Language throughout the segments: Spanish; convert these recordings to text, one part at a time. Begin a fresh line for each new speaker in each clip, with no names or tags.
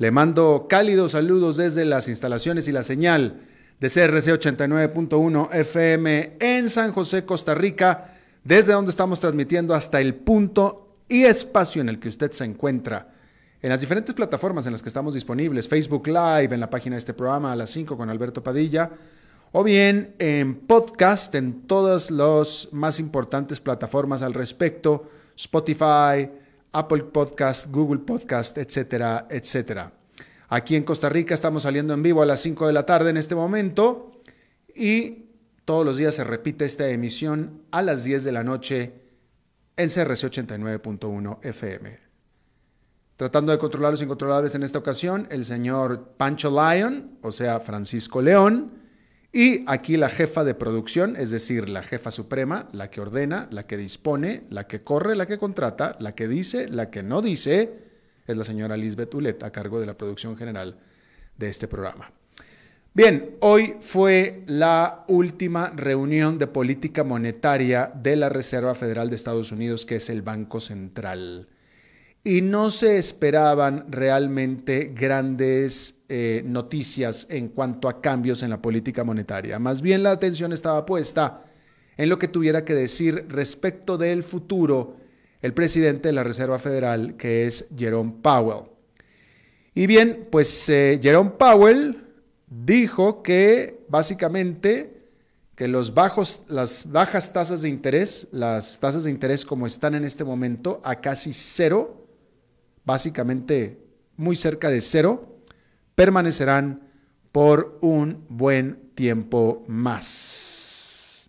le mando cálidos saludos desde las instalaciones y la señal de CRC 89.1 FM en San José, Costa Rica, desde donde estamos transmitiendo hasta el punto y espacio en el que usted se encuentra. En las diferentes plataformas en las que estamos disponibles, Facebook Live, en la página de este programa a las 5 con Alberto Padilla, o bien en podcast en todas las más importantes plataformas al respecto, Spotify, Apple Podcast, Google Podcast, etcétera, etcétera. Aquí en Costa Rica estamos saliendo en vivo a las 5 de la tarde en este momento y todos los días se repite esta emisión a las 10 de la noche en CRC 89.1 FM. Tratando de controlar los incontrolables en esta ocasión, el señor Pancho Lyon, o sea, Francisco León, y aquí la jefa de producción, es decir, la jefa suprema, la que ordena, la que dispone, la que corre, la que contrata, la que dice, la que no dice, es la señora Lisbeth Ulet, a cargo de la producción general de este programa. Bien, hoy fue la última reunión de política monetaria de la Reserva Federal de Estados Unidos, que es el Banco Central. Y no se esperaban realmente grandes eh, noticias en cuanto a cambios en la política monetaria. Más bien la atención estaba puesta en lo que tuviera que decir respecto del futuro el presidente de la Reserva Federal, que es Jerome Powell. Y bien, pues eh, Jerome Powell dijo que básicamente que los bajos, las bajas tasas de interés, las tasas de interés como están en este momento a casi cero, básicamente muy cerca de cero, permanecerán por un buen tiempo más.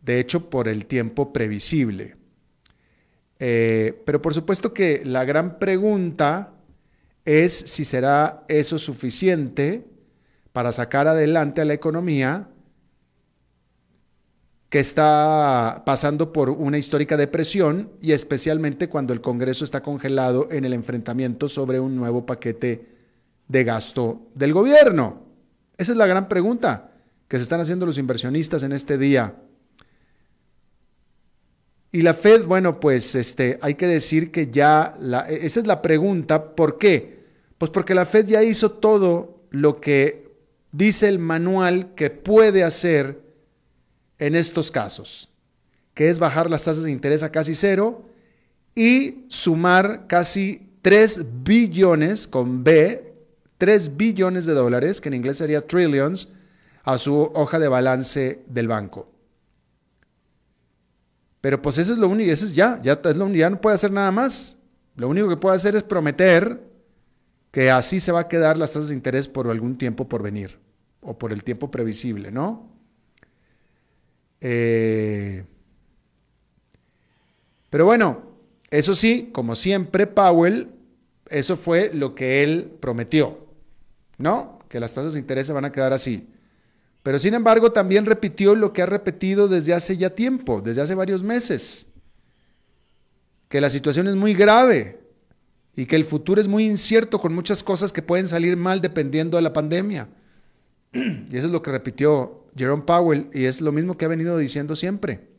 De hecho, por el tiempo previsible. Eh, pero por supuesto que la gran pregunta es si será eso suficiente para sacar adelante a la economía que está pasando por una histórica depresión y especialmente cuando el Congreso está congelado en el enfrentamiento sobre un nuevo paquete de gasto del gobierno. Esa es la gran pregunta que se están haciendo los inversionistas en este día. Y la Fed, bueno, pues este, hay que decir que ya, e, esa es la pregunta, ¿por qué? Pues porque la Fed ya hizo todo lo que dice el manual que puede hacer en estos casos, que es bajar las tasas de interés a casi cero y sumar casi 3 billones con B, 3 billones de dólares, que en inglés sería trillions, a su hoja de balance del banco. Pero pues eso es lo único, eso es ya, ya, es lo, ya no puede hacer nada más. Lo único que puede hacer es prometer que así se va a quedar las tasas de interés por algún tiempo por venir, o por el tiempo previsible, ¿no? Eh, pero bueno, eso sí, como siempre, Powell, eso fue lo que él prometió. No, que las tasas de interés se van a quedar así. Pero sin embargo también repitió lo que ha repetido desde hace ya tiempo, desde hace varios meses, que la situación es muy grave y que el futuro es muy incierto con muchas cosas que pueden salir mal dependiendo de la pandemia. Y eso es lo que repitió Jerome Powell y es lo mismo que ha venido diciendo siempre.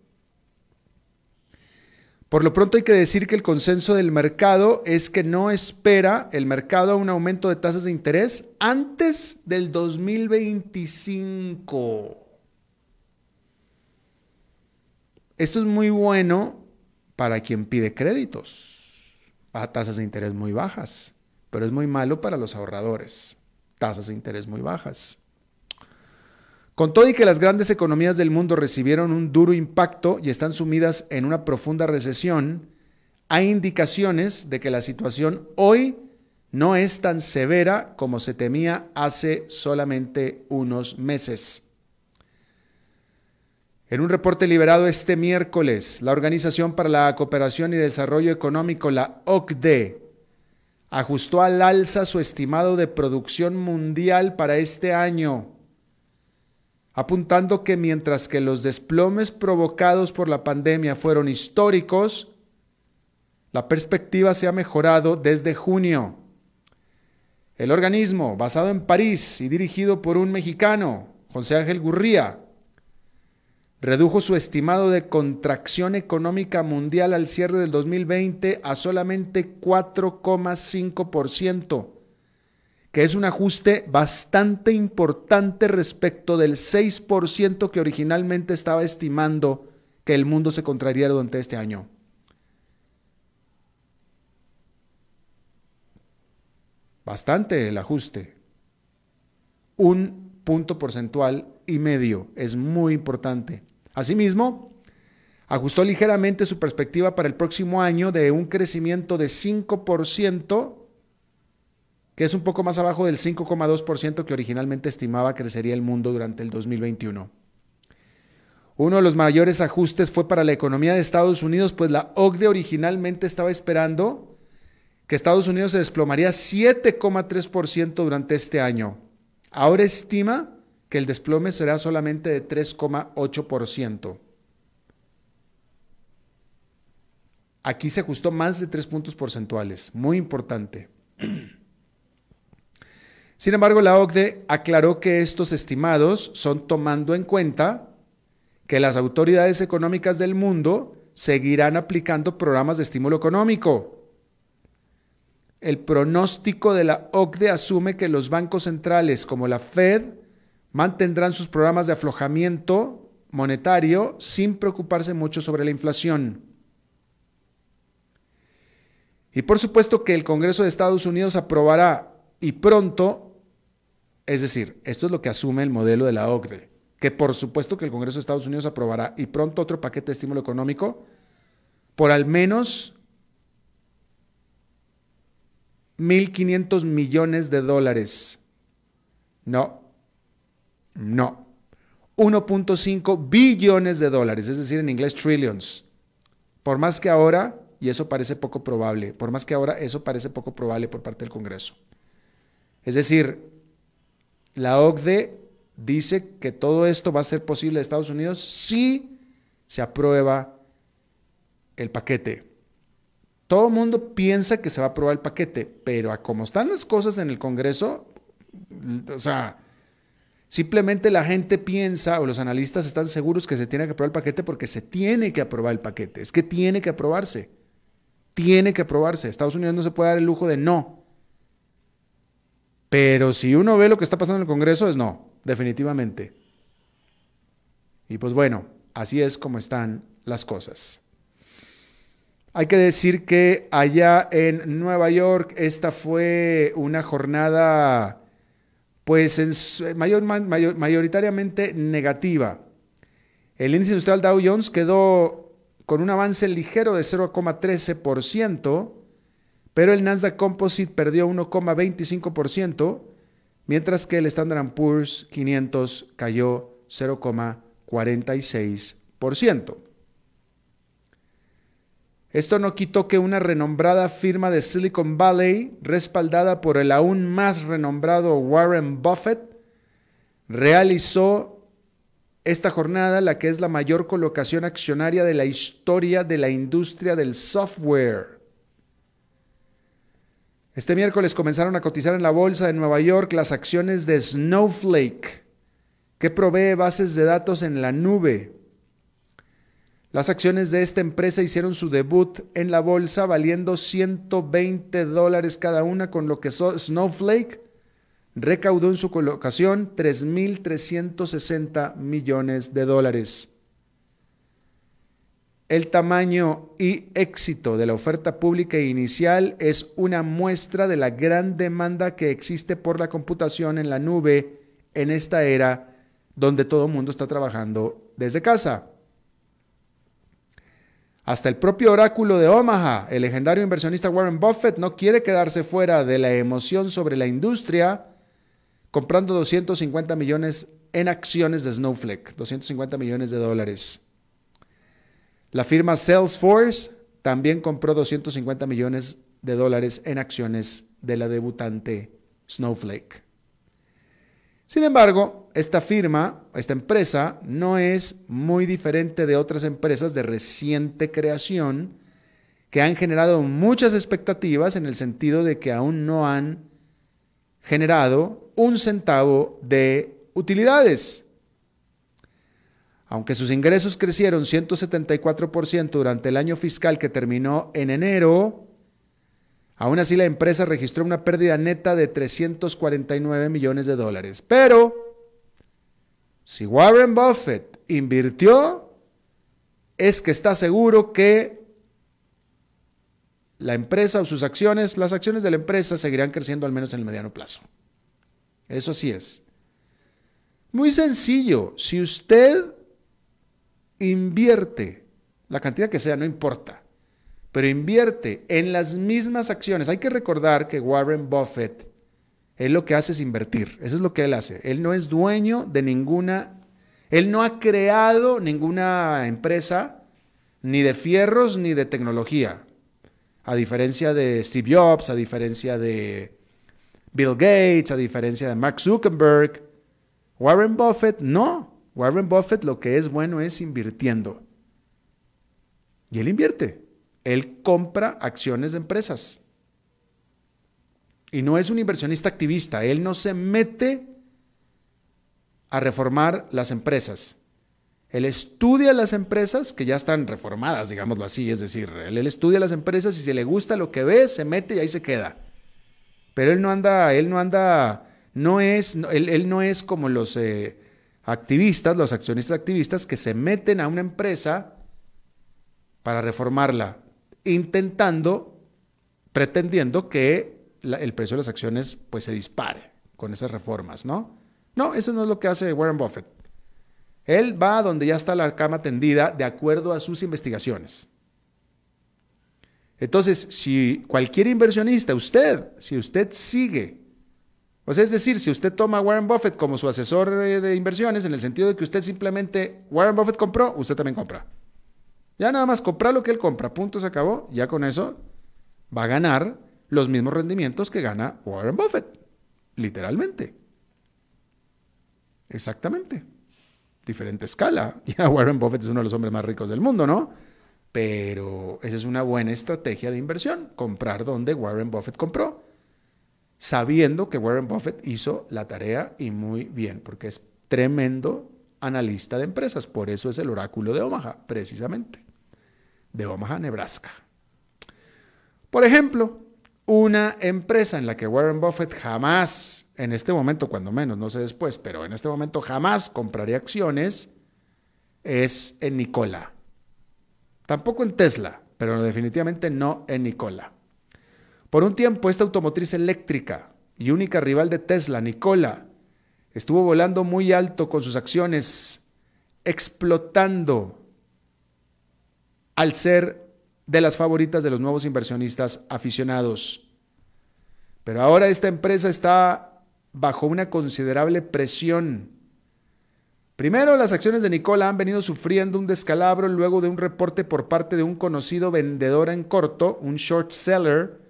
Por lo pronto hay que decir que el consenso del mercado es que no espera el mercado un aumento de tasas de interés antes del 2025. Esto es muy bueno para quien pide créditos a tasas de interés muy bajas, pero es muy malo para los ahorradores, tasas de interés muy bajas. Con todo y que las grandes economías del mundo recibieron un duro impacto y están sumidas en una profunda recesión, hay indicaciones de que la situación hoy no es tan severa como se temía hace solamente unos meses. En un reporte liberado este miércoles, la Organización para la Cooperación y Desarrollo Económico, la OCDE, ajustó al alza su estimado de producción mundial para este año apuntando que mientras que los desplomes provocados por la pandemia fueron históricos, la perspectiva se ha mejorado desde junio. El organismo, basado en París y dirigido por un mexicano, José Ángel Gurría, redujo su estimado de contracción económica mundial al cierre del 2020 a solamente 4,5% que es un ajuste bastante importante respecto del 6% que originalmente estaba estimando que el mundo se contraería durante este año. Bastante el ajuste. Un punto porcentual y medio es muy importante. Asimismo, ajustó ligeramente su perspectiva para el próximo año de un crecimiento de 5% que es un poco más abajo del 5,2% que originalmente estimaba crecería el mundo durante el 2021. Uno de los mayores ajustes fue para la economía de Estados Unidos, pues la OCDE originalmente estaba esperando que Estados Unidos se desplomaría 7,3% durante este año. Ahora estima que el desplome será solamente de 3,8%. Aquí se ajustó más de 3 puntos porcentuales, muy importante. Sin embargo, la OCDE aclaró que estos estimados son tomando en cuenta que las autoridades económicas del mundo seguirán aplicando programas de estímulo económico. El pronóstico de la OCDE asume que los bancos centrales como la Fed mantendrán sus programas de aflojamiento monetario sin preocuparse mucho sobre la inflación. Y por supuesto que el Congreso de Estados Unidos aprobará y pronto es decir, esto es lo que asume el modelo de la OCDE, que por supuesto que el Congreso de Estados Unidos aprobará y pronto otro paquete de estímulo económico por al menos 1.500 millones de dólares. No, no. 1.5 billones de dólares, es decir, en inglés trillions. Por más que ahora, y eso parece poco probable, por más que ahora eso parece poco probable por parte del Congreso. Es decir, la OCDE dice que todo esto va a ser posible en Estados Unidos si se aprueba el paquete. Todo el mundo piensa que se va a aprobar el paquete, pero a como están las cosas en el Congreso, o sea, simplemente la gente piensa o los analistas están seguros que se tiene que aprobar el paquete porque se tiene que aprobar el paquete. Es que tiene que aprobarse. Tiene que aprobarse. Estados Unidos no se puede dar el lujo de no. Pero si uno ve lo que está pasando en el Congreso, es no, definitivamente. Y pues bueno, así es como están las cosas. Hay que decir que allá en Nueva York esta fue una jornada pues mayor, mayoritariamente negativa. El índice industrial Dow Jones quedó con un avance ligero de 0,13%, pero el Nasdaq Composite perdió 1,25%, mientras que el Standard Poor's 500 cayó 0,46%. Esto no quitó que una renombrada firma de Silicon Valley, respaldada por el aún más renombrado Warren Buffett, realizó esta jornada, la que es la mayor colocación accionaria de la historia de la industria del software. Este miércoles comenzaron a cotizar en la bolsa de Nueva York las acciones de Snowflake, que provee bases de datos en la nube. Las acciones de esta empresa hicieron su debut en la bolsa valiendo 120 dólares cada una, con lo que Snowflake recaudó en su colocación 3.360 millones de dólares. El tamaño y éxito de la oferta pública inicial es una muestra de la gran demanda que existe por la computación en la nube en esta era donde todo el mundo está trabajando desde casa. Hasta el propio oráculo de Omaha, el legendario inversionista Warren Buffett, no quiere quedarse fuera de la emoción sobre la industria, comprando 250 millones en acciones de Snowflake, 250 millones de dólares. La firma Salesforce también compró 250 millones de dólares en acciones de la debutante Snowflake. Sin embargo, esta firma, esta empresa, no es muy diferente de otras empresas de reciente creación que han generado muchas expectativas en el sentido de que aún no han generado un centavo de utilidades. Aunque sus ingresos crecieron 174% durante el año fiscal que terminó en enero, Aún así, la empresa registró una pérdida neta de 349 millones de dólares. Pero, si Warren Buffett invirtió, es que está seguro que la empresa o sus acciones, las acciones de la empresa seguirán creciendo al menos en el mediano plazo. Eso sí es. Muy sencillo, si usted invierte la cantidad que sea, no importa pero invierte en las mismas acciones. Hay que recordar que Warren Buffett, él lo que hace es invertir. Eso es lo que él hace. Él no es dueño de ninguna, él no ha creado ninguna empresa, ni de fierros, ni de tecnología. A diferencia de Steve Jobs, a diferencia de Bill Gates, a diferencia de Mark Zuckerberg, Warren Buffett no. Warren Buffett lo que es bueno es invirtiendo. Y él invierte. Él compra acciones de empresas. Y no es un inversionista activista. Él no se mete a reformar las empresas. Él estudia las empresas que ya están reformadas, digámoslo así. Es decir, él, estudia las empresas y si le gusta lo que ve, se mete y ahí se queda. Pero él no anda, él no anda, no es, él, no es como los eh, activistas, los accionistas activistas que se meten a una empresa para reformarla intentando, pretendiendo que el precio de las acciones pues se dispare con esas reformas, ¿no? No, eso no es lo que hace Warren Buffett. Él va a donde ya está la cama tendida de acuerdo a sus investigaciones. Entonces, si cualquier inversionista, usted, si usted sigue, o sea, es decir, si usted toma a Warren Buffett como su asesor eh, de inversiones, en el sentido de que usted simplemente, Warren Buffett compró, usted también compra. Ya nada más comprar lo que él compra, punto, se acabó. Ya con eso va a ganar los mismos rendimientos que gana Warren Buffett, literalmente. Exactamente. Diferente escala. Ya Warren Buffett es uno de los hombres más ricos del mundo, ¿no? Pero esa es una buena estrategia de inversión, comprar donde Warren Buffett compró, sabiendo que Warren Buffett hizo la tarea y muy bien, porque es tremendo analista de empresas. Por eso es el oráculo de Omaha, precisamente. De Omaha, Nebraska. Por ejemplo, una empresa en la que Warren Buffett jamás, en este momento, cuando menos, no sé después, pero en este momento jamás compraría acciones, es en Nicola. Tampoco en Tesla, pero definitivamente no en Nicola. Por un tiempo, esta automotriz eléctrica y única rival de Tesla, Nicola, estuvo volando muy alto con sus acciones, explotando al ser de las favoritas de los nuevos inversionistas aficionados. Pero ahora esta empresa está bajo una considerable presión, Primero, las acciones de Nicola han venido sufriendo un descalabro luego de un reporte por parte de un conocido vendedor en corto, un short seller,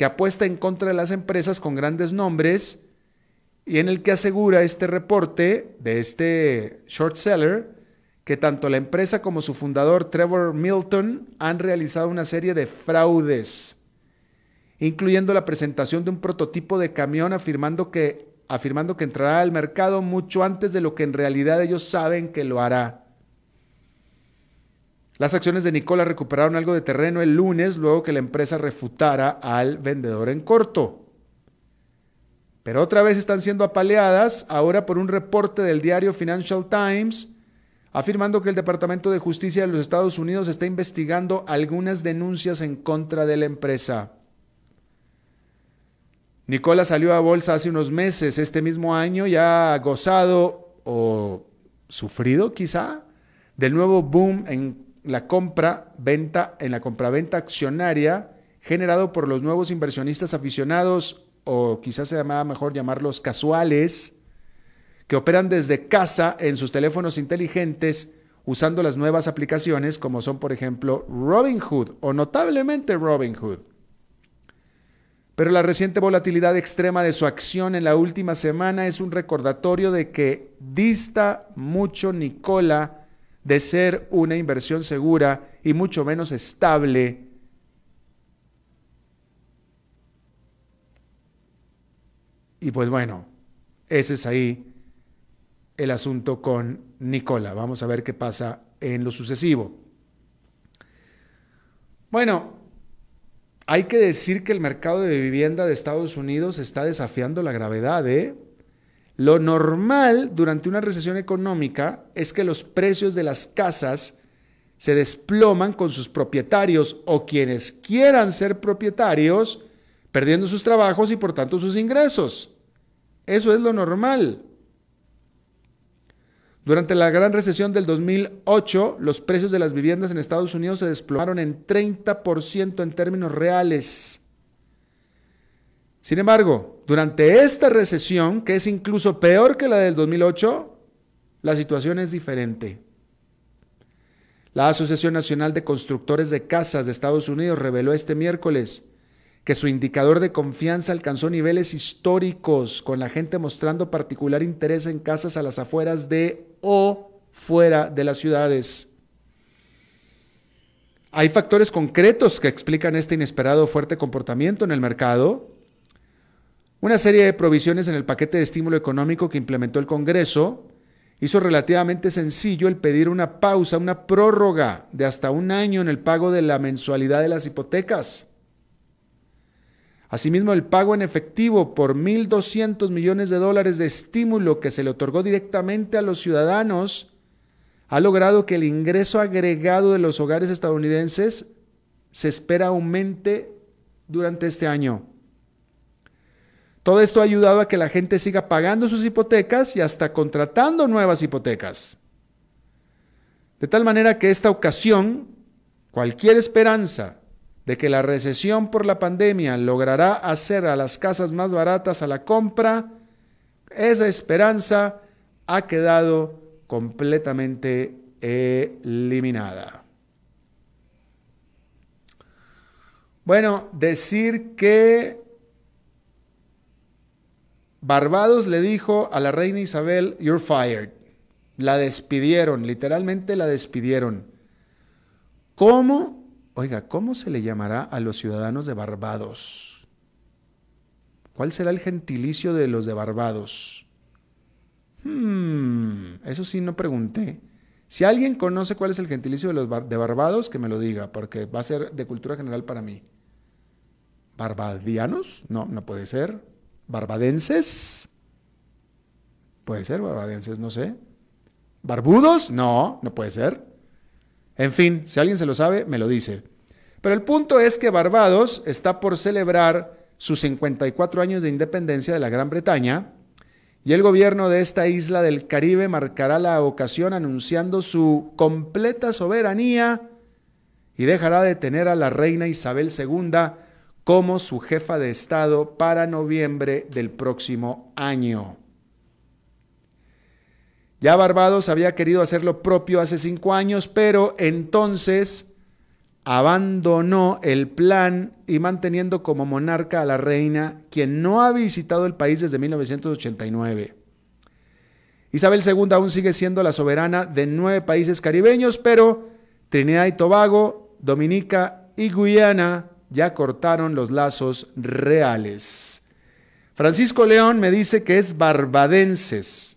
que apuesta en contra de las empresas con grandes nombres y en el que asegura este reporte de este short seller que tanto la empresa como su fundador Trevor Milton han realizado una serie de fraudes, incluyendo la presentación de un prototipo de camión afirmando que afirmando que entrará al mercado mucho antes de lo que en realidad ellos saben que lo hará. Las acciones de Nicola recuperaron algo de terreno el lunes luego que la empresa refutara al vendedor en corto. Pero otra vez están siendo apaleadas ahora por un reporte del diario Financial Times afirmando que el Departamento de Justicia de los Estados Unidos está investigando algunas denuncias en contra de la empresa. Nicola salió a bolsa hace unos meses, este mismo año ya ha gozado o sufrido quizá del nuevo boom en la compra, venta, en la compraventa accionaria generado por los nuevos inversionistas aficionados o quizás se llamaba mejor llamarlos casuales, que operan desde casa en sus teléfonos inteligentes usando las nuevas aplicaciones como son por ejemplo Robinhood o notablemente Robinhood. Pero la reciente volatilidad extrema de su acción en la última semana es un recordatorio de que dista mucho Nicola de ser una inversión segura y mucho menos estable. Y pues bueno, ese es ahí el asunto con Nicola. Vamos a ver qué pasa en lo sucesivo. Bueno, hay que decir que el mercado de vivienda de Estados Unidos está desafiando la gravedad. ¿eh? Lo normal durante una recesión económica es que los precios de las casas se desploman con sus propietarios o quienes quieran ser propietarios perdiendo sus trabajos y por tanto sus ingresos. Eso es lo normal. Durante la gran recesión del 2008, los precios de las viviendas en Estados Unidos se desplomaron en 30% en términos reales. Sin embargo, durante esta recesión, que es incluso peor que la del 2008, la situación es diferente. La Asociación Nacional de Constructores de Casas de Estados Unidos reveló este miércoles que su indicador de confianza alcanzó niveles históricos, con la gente mostrando particular interés en casas a las afueras de o fuera de las ciudades. Hay factores concretos que explican este inesperado fuerte comportamiento en el mercado. Una serie de provisiones en el paquete de estímulo económico que implementó el Congreso hizo relativamente sencillo el pedir una pausa, una prórroga de hasta un año en el pago de la mensualidad de las hipotecas. Asimismo, el pago en efectivo por 1.200 millones de dólares de estímulo que se le otorgó directamente a los ciudadanos ha logrado que el ingreso agregado de los hogares estadounidenses se espera aumente durante este año. Todo esto ha ayudado a que la gente siga pagando sus hipotecas y hasta contratando nuevas hipotecas. De tal manera que esta ocasión, cualquier esperanza de que la recesión por la pandemia logrará hacer a las casas más baratas a la compra, esa esperanza ha quedado completamente eliminada. Bueno, decir que Barbados le dijo a la reina Isabel, you're fired. La despidieron, literalmente la despidieron. ¿Cómo Oiga, ¿cómo se le llamará a los ciudadanos de Barbados? ¿Cuál será el gentilicio de los de Barbados? Hmm, eso sí no pregunté. Si alguien conoce cuál es el gentilicio de los de Barbados, que me lo diga, porque va a ser de cultura general para mí. ¿Barbadianos? No, no puede ser. ¿Barbadenses? Puede ser, barbadenses, no sé. ¿Barbudos? No, no puede ser. En fin, si alguien se lo sabe, me lo dice. Pero el punto es que Barbados está por celebrar sus 54 años de independencia de la Gran Bretaña y el gobierno de esta isla del Caribe marcará la ocasión anunciando su completa soberanía y dejará de tener a la reina Isabel II como su jefa de Estado para noviembre del próximo año. Ya Barbados había querido hacer lo propio hace cinco años, pero entonces abandonó el plan y manteniendo como monarca a la reina, quien no ha visitado el país desde 1989. Isabel II aún sigue siendo la soberana de nueve países caribeños, pero Trinidad y Tobago, Dominica y Guyana ya cortaron los lazos reales. Francisco León me dice que es barbadenses.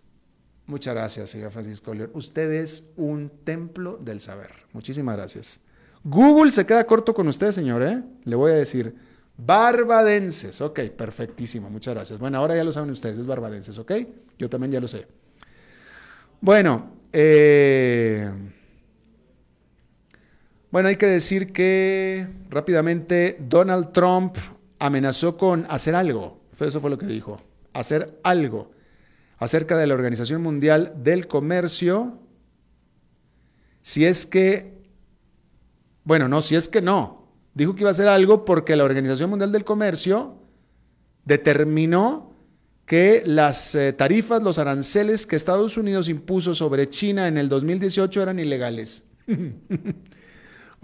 Muchas gracias, señor Francisco León. Usted es un templo del saber. Muchísimas gracias. Google se queda corto con usted, señor, ¿eh? Le voy a decir, barbadenses. Ok, perfectísimo. Muchas gracias. Bueno, ahora ya lo saben ustedes, es barbadenses, ¿ok? Yo también ya lo sé. Bueno, eh, bueno, hay que decir que rápidamente Donald Trump amenazó con hacer algo. Eso fue lo que dijo. Hacer algo acerca de la Organización Mundial del Comercio. Si es que, bueno, no, si es que no. Dijo que iba a hacer algo porque la Organización Mundial del Comercio determinó que las eh, tarifas, los aranceles que Estados Unidos impuso sobre China en el 2018 eran ilegales.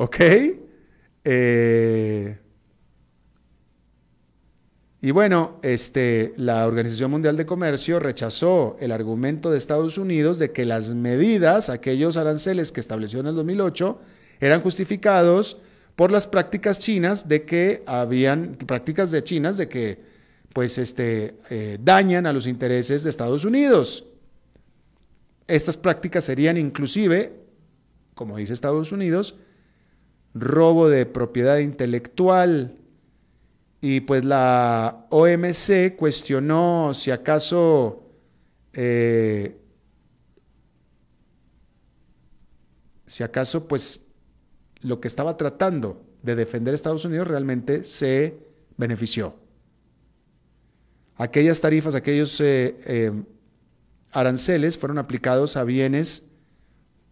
¿Ok? Eh, y bueno, este, la Organización Mundial de Comercio rechazó el argumento de Estados Unidos de que las medidas, aquellos aranceles que estableció en el 2008, eran justificados por las prácticas chinas de que habían prácticas de chinas de que pues este, eh, dañan a los intereses de Estados Unidos. Estas prácticas serían inclusive, como dice Estados Unidos, robo de propiedad intelectual. Y pues la OMC cuestionó si acaso eh, si acaso pues lo que estaba tratando de defender Estados Unidos realmente se benefició aquellas tarifas, aquellos eh, eh, aranceles fueron aplicados a bienes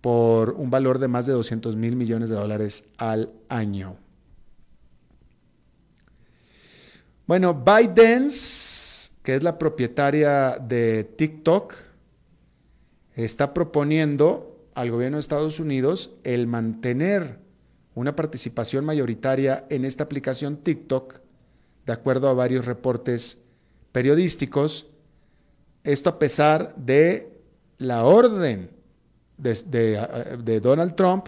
por un valor de más de 200 mil millones de dólares al año. Bueno, ByteDance, que es la propietaria de TikTok, está proponiendo al gobierno de Estados Unidos el mantener una participación mayoritaria en esta aplicación TikTok, de acuerdo a varios reportes periodísticos, esto a pesar de la orden de, Donald Trump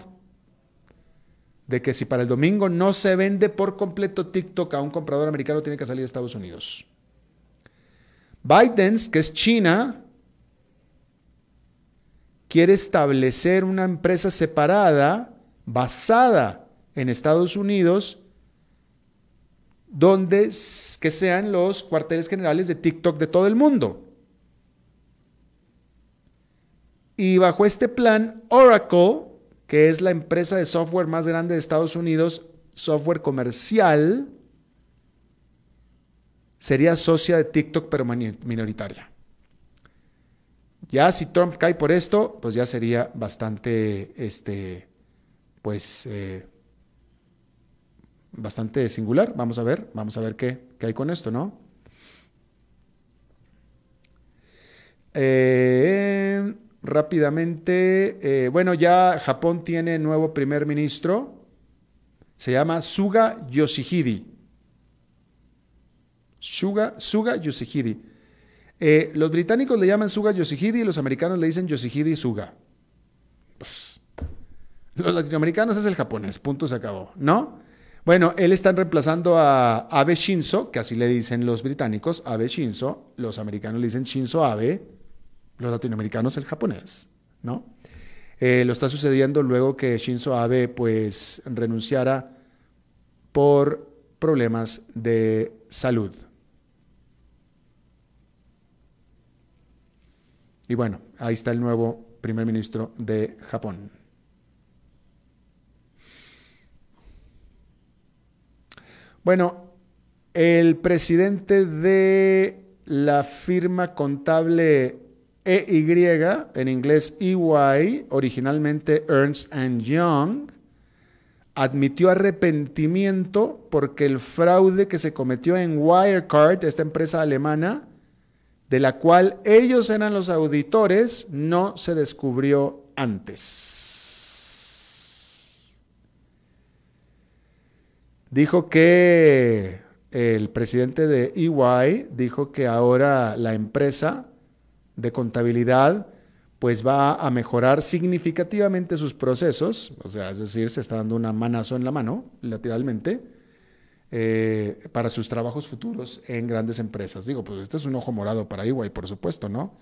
de que si para el domingo no se vende por completo TikTok a un comprador americano, tiene que salir de Estados Unidos. Biden, que es China, quiere establecer una empresa separada basada en Estados Unidos donde que sean los cuarteles generales de TikTok de todo el mundo. Y bajo este plan, Oracle, que es la empresa de software más grande de Estados Unidos, software comercial, sería socia de TikTok pero minoritaria. Ya si Trump cae por esto, pues ya sería bastante, este, pues, eh, bastante singular. Vamos a ver, vamos a ver qué, hay con esto, ¿no? Eh, rápidamente, eh, bueno, ya Japón tiene nuevo primer ministro, se llama Suga Yoshihide. Suga, Suga Yoshihide. Eh, los británicos le llaman Suga Yoshihide y los americanos le dicen Yoshihide Suga. Pues, los latinoamericanos es el japonés, punto se acabó, ¿no? Bueno, él está reemplazando a Abe Shinzo, que así le dicen los británicos, Abe Shinzo, los americanos le dicen Shinzo Abe, los latinoamericanos el japonés, ¿no? Eh, lo está sucediendo luego que Shinzo Abe pues renunciara por problemas de salud. Y bueno, ahí está el nuevo primer ministro de Japón. Bueno, el presidente de la firma contable EY, en inglés EY, originalmente Ernst Young, admitió arrepentimiento porque el fraude que se cometió en Wirecard, esta empresa alemana, de la cual ellos eran los auditores, no se descubrió antes. Dijo que el presidente de EY dijo que ahora la empresa de contabilidad pues va a mejorar significativamente sus procesos, o sea, es decir, se está dando una manazo en la mano, lateralmente, eh, para sus trabajos futuros en grandes empresas. Digo, pues este es un ojo morado para EY, por supuesto, ¿no?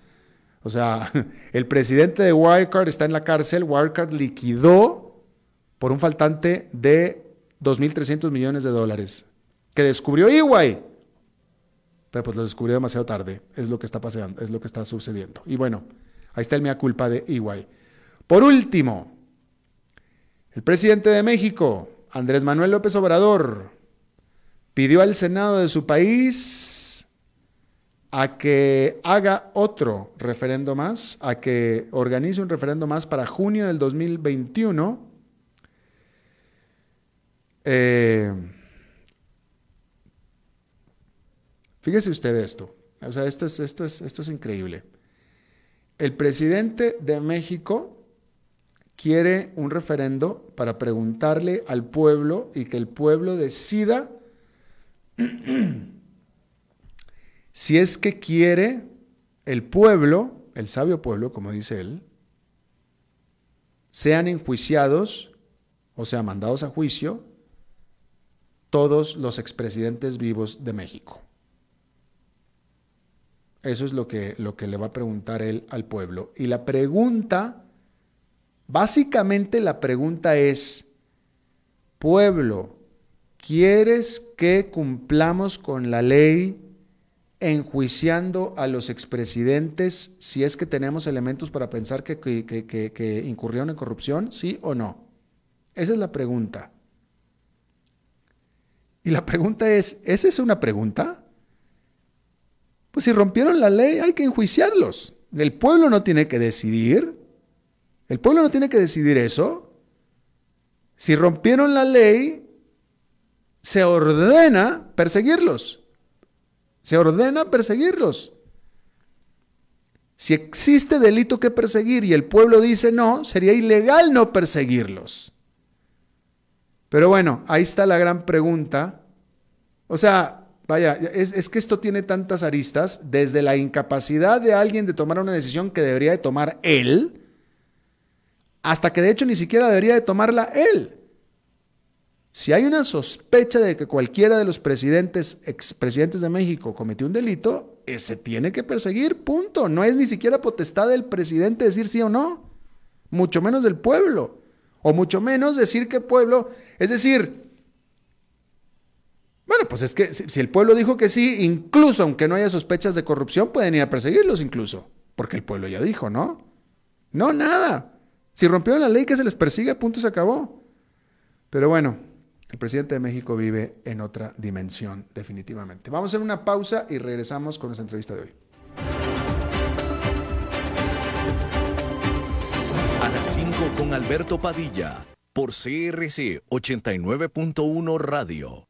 O sea, el presidente de Wirecard está en la cárcel, Wirecard liquidó por un faltante de 2.300 millones de dólares, que descubrió EY, pero pues lo descubrió demasiado tarde, es lo que está pasando, es lo que está sucediendo. Y bueno, Ahí está el mea culpa de EY. Por último, el presidente de México, Andrés Manuel López Obrador, pidió al Senado de su país a que haga otro referendo más, a que organice un referendo más para junio del 2021. Eh, fíjese usted esto, o sea, esto es, esto es, esto es increíble el presidente de México quiere un referendo para preguntarle al pueblo y que el pueblo decida si es que quiere el pueblo, el sabio pueblo, como dice él, sean enjuiciados, o sea, mandados a juicio, todos los expresidentes vivos de México. Eso es lo que, lo que le va a preguntar él al pueblo. Y la pregunta, básicamente la pregunta es, pueblo, ¿quieres que cumplamos con la ley enjuiciando a los expresidentes si es que tenemos elementos para pensar que, que incurrieron en corrupción? ¿Sí o no? Esa es la pregunta. Y la pregunta es, ¿esa es una pregunta? Pues si rompieron la ley, hay que enjuiciarlos. El pueblo no tiene que decidir. El pueblo no tiene que decidir eso. Si rompieron la ley, se ordena perseguirlos. Se ordena perseguirlos. Si existe delito que perseguir y el pueblo dice no, sería ilegal no perseguirlos. Pero bueno, ahí está la gran pregunta. O sea, Vaya, es, que esto tiene tantas aristas, desde la incapacidad de alguien de tomar una decisión que debería de tomar él, hasta que de hecho ni siquiera debería de tomarla él. Si hay una sospecha de que cualquiera de los presidentes, expresidentes de México cometió un delito, eh, se tiene que perseguir, punto. No es ni siquiera potestad del presidente decir sí o no, mucho menos del pueblo, o mucho menos decir que pueblo, es decir, bueno, pues es que si, el pueblo dijo que sí, incluso aunque no haya sospechas de corrupción, pueden ir a perseguirlos incluso, porque el pueblo ya dijo, ¿no? No, nada. Si rompieron la ley, que se les persigue, punto, se acabó. Pero bueno, el presidente de México vive en otra dimensión, definitivamente. Vamos a hacer una pausa y regresamos con nuestra entrevista de hoy.
A las 5 con Alberto Padilla, por CRC 89.1 Radio.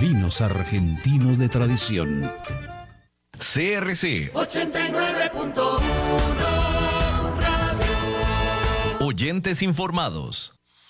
vinos argentinos de tradición.
CRC 89.1 Oyentes informados.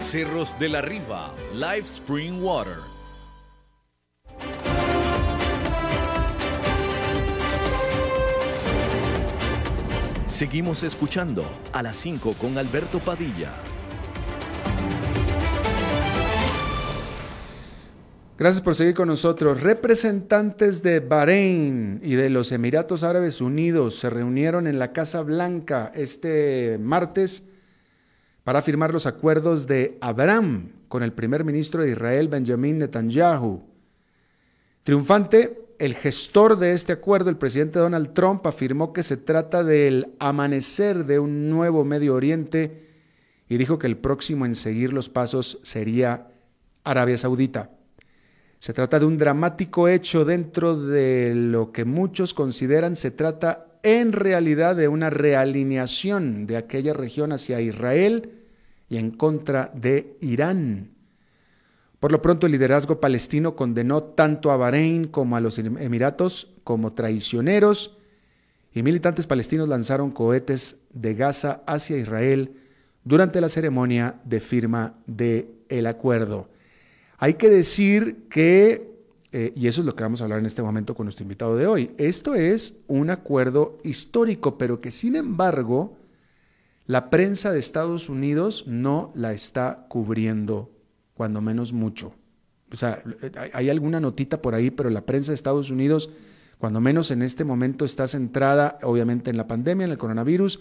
Cerros de la Riva, Live Spring Water. Seguimos escuchando a las 5 con Alberto Padilla.
Gracias por seguir con nosotros. Representantes de Bahrein y de los Emiratos Árabes Unidos se reunieron en la Casa Blanca este martes para firmar los acuerdos de Abraham con el primer ministro de Israel, Benjamin Netanyahu. Triunfante, el gestor de este acuerdo, el presidente Donald Trump, afirmó que se trata del amanecer de un nuevo Medio Oriente y dijo que el próximo en seguir los pasos sería Arabia Saudita. Se trata de un dramático hecho dentro de lo que muchos consideran se trata en realidad de una realineación de aquella región hacia Israel y en contra de Irán. Por lo pronto el liderazgo palestino condenó tanto a Bahrein como a los Emiratos como traicioneros y militantes palestinos lanzaron cohetes de Gaza hacia Israel durante la ceremonia de firma del el acuerdo. Hay que decir que, eh, y eso es lo que vamos a hablar en este momento con nuestro invitado de hoy, esto es un acuerdo histórico, pero que sin embargo la prensa de Estados Unidos no la está cubriendo, cuando menos mucho. O sea, hay alguna notita por ahí, pero la prensa de Estados Unidos, cuando menos en este momento, está centrada obviamente en la pandemia, en el coronavirus,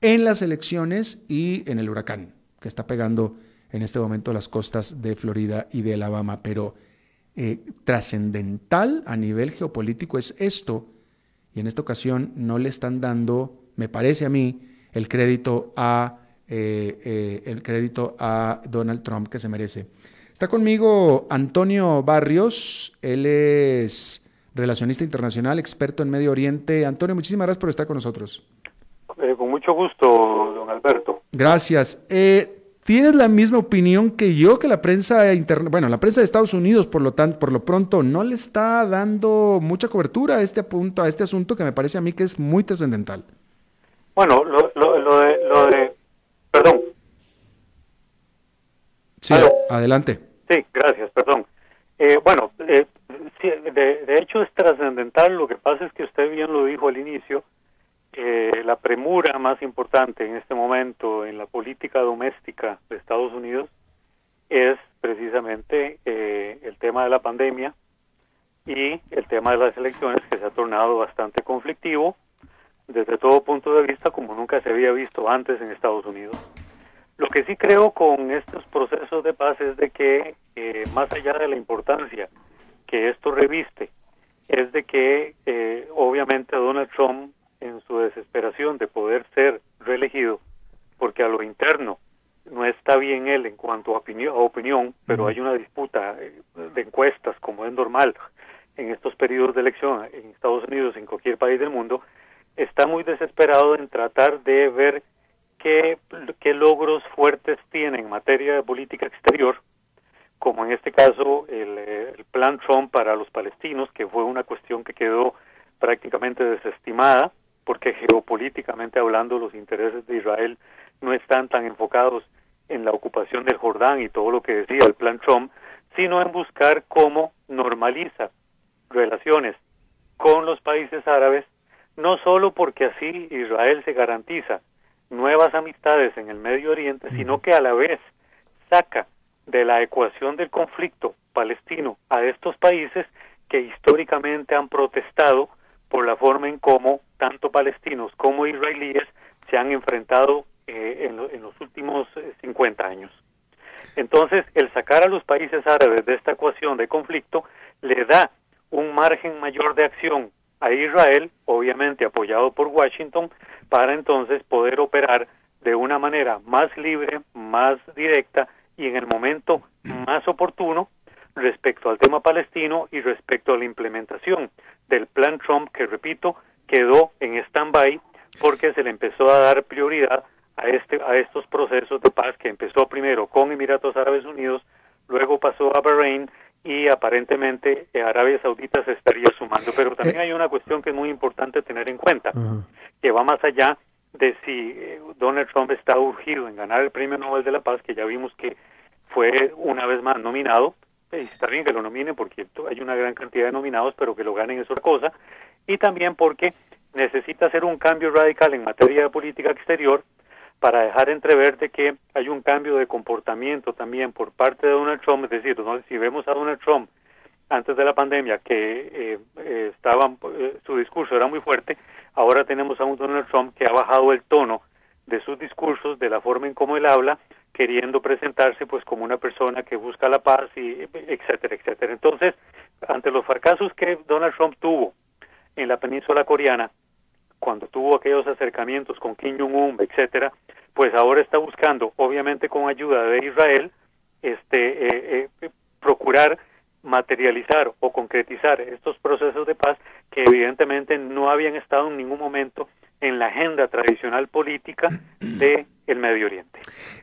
en las elecciones y en el huracán que está pegando en este momento las costas de Florida y de Alabama, pero eh, trascendental a nivel geopolítico es esto, y en esta ocasión no le están dando, me parece a mí, el crédito a, eh, eh, el crédito a Donald Trump que se merece. Está conmigo Antonio Barrios, él es relacionista internacional, experto en Medio Oriente. Antonio, muchísimas gracias por estar con nosotros.
con mucho gusto, don Alberto.
Gracias. Eh, ¿Tienes la misma opinión que yo, que la prensa interna, bueno, la prensa de Estados Unidos, por lo tanto, por lo pronto, no le está dando mucha cobertura a este punto, a este asunto que me parece a mí que es muy trascendental?
Bueno, lo, lo, de, lo de, perdón.
Sí, adelante.
Sí, gracias, perdón. Eh, bueno, eh, de, de hecho es trascendental. Lo que pasa es que usted bien lo dijo al inicio eh, la premura más importante en este momento en la política doméstica de Estados Unidos es precisamente eh, el tema de la pandemia y el tema de las elecciones que se ha tornado bastante conflictivo desde todo punto de vista como nunca se había visto antes en Estados Unidos. Lo que sí creo con estos procesos de paz es de que eh, más allá de la importancia que esto reviste, es de que obviamente Donald Trump en su desesperación de poder ser reelegido, porque a lo interno no está bien él en cuanto a opinión, pero hay una disputa eh, de encuestas, como es normal en estos periodos de elección en Estados Unidos, en cualquier país del mundo, está muy desesperado en tratar de ver qué, qué logros fuertes tiene en materia de política exterior, como en este caso el, eh, el plan Trump para los palestinos, que fue una cuestión que quedó prácticamente desestimada, porque geopolíticamente hablando los intereses de Israel no están tan enfocados en la ocupación del Jordán y todo lo que decía el plan Trump, sino en buscar cómo normaliza relaciones con los países árabes, no solo porque así Israel se garantiza nuevas amistades en el Medio Oriente, sino que a la vez saca de la ecuación del conflicto palestino a estos países que históricamente han protestado por la forma en cómo tanto palestinos como israelíes se han enfrentado eh, en, los últimos 50 eh, años. Entonces, el sacar a los países árabes de esta ecuación de conflicto le da un margen mayor de acción a Israel, obviamente apoyado por Washington, para entonces poder operar de una manera más libre, más directa y en el momento más oportuno respecto al tema palestino y respecto a la implementación del plan Trump, que repito, quedó en stand-by porque se le empezó a dar prioridad a, este, a estos procesos de paz que empezó primero con Emiratos Árabes Unidos, luego pasó a Bahrein y aparentemente eh, Arabia Saudita se estaría sumando. Pero también eh. hay una cuestión que es muy importante tener en cuenta, que va más allá de si eh, Donald Trump está urgido en ganar el Premio Nobel de la Paz, que ya vimos que fue una vez más nominado, está bien que lo nominen porque hay una gran cantidad de nominados, pero que lo ganen es otra cosa, y también porque necesita hacer un cambio radical en materia de política exterior para dejar entrever de que hay un cambio de comportamiento también por parte de Donald Trump, es decir, si vemos a Donald Trump antes de la pandemia que eh, eh, estaba, eh, su discurso era muy fuerte, ahora tenemos a un Donald Trump que ha bajado el tono de sus discursos, de la forma en cómo él habla, queriendo presentarse pues como una persona que busca la paz y etcétera, etcétera. Entonces, ante los fracasos que Donald Trump tuvo en la península coreana, cuando tuvo aquellos acercamientos con Kim Jong-un, etcétera, pues ahora está buscando, obviamente con ayuda de Israel, este procurar materializar o concretizar estos procesos de paz que evidentemente no habían estado en ningún momento en la agenda tradicional política de el Medio Oriente.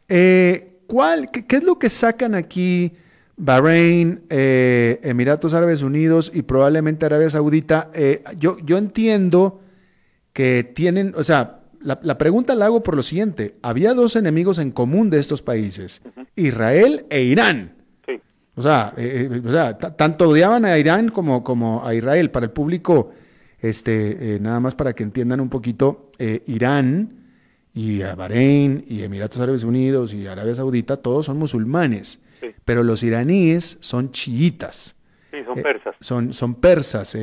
Eh, ¿cuál, qué, es lo que sacan aquí Bahrein, eh, Emiratos Árabes Unidos y probablemente Arabia Saudita? Eh, yo, yo entiendo que tienen, o sea, la, pregunta la hago por lo siguiente, había dos enemigos en común de estos países, Israel e Irán. O sea, eh, o sea tanto odiaban a Irán como, como a Israel. Para el público, este, nada más para que entiendan un poquito, Irán y a Bahrein y Emiratos Árabes Unidos y Arabia Saudita, todos son musulmanes, pero los iraníes son chiitas.
Sí, son persas.
son, son persas.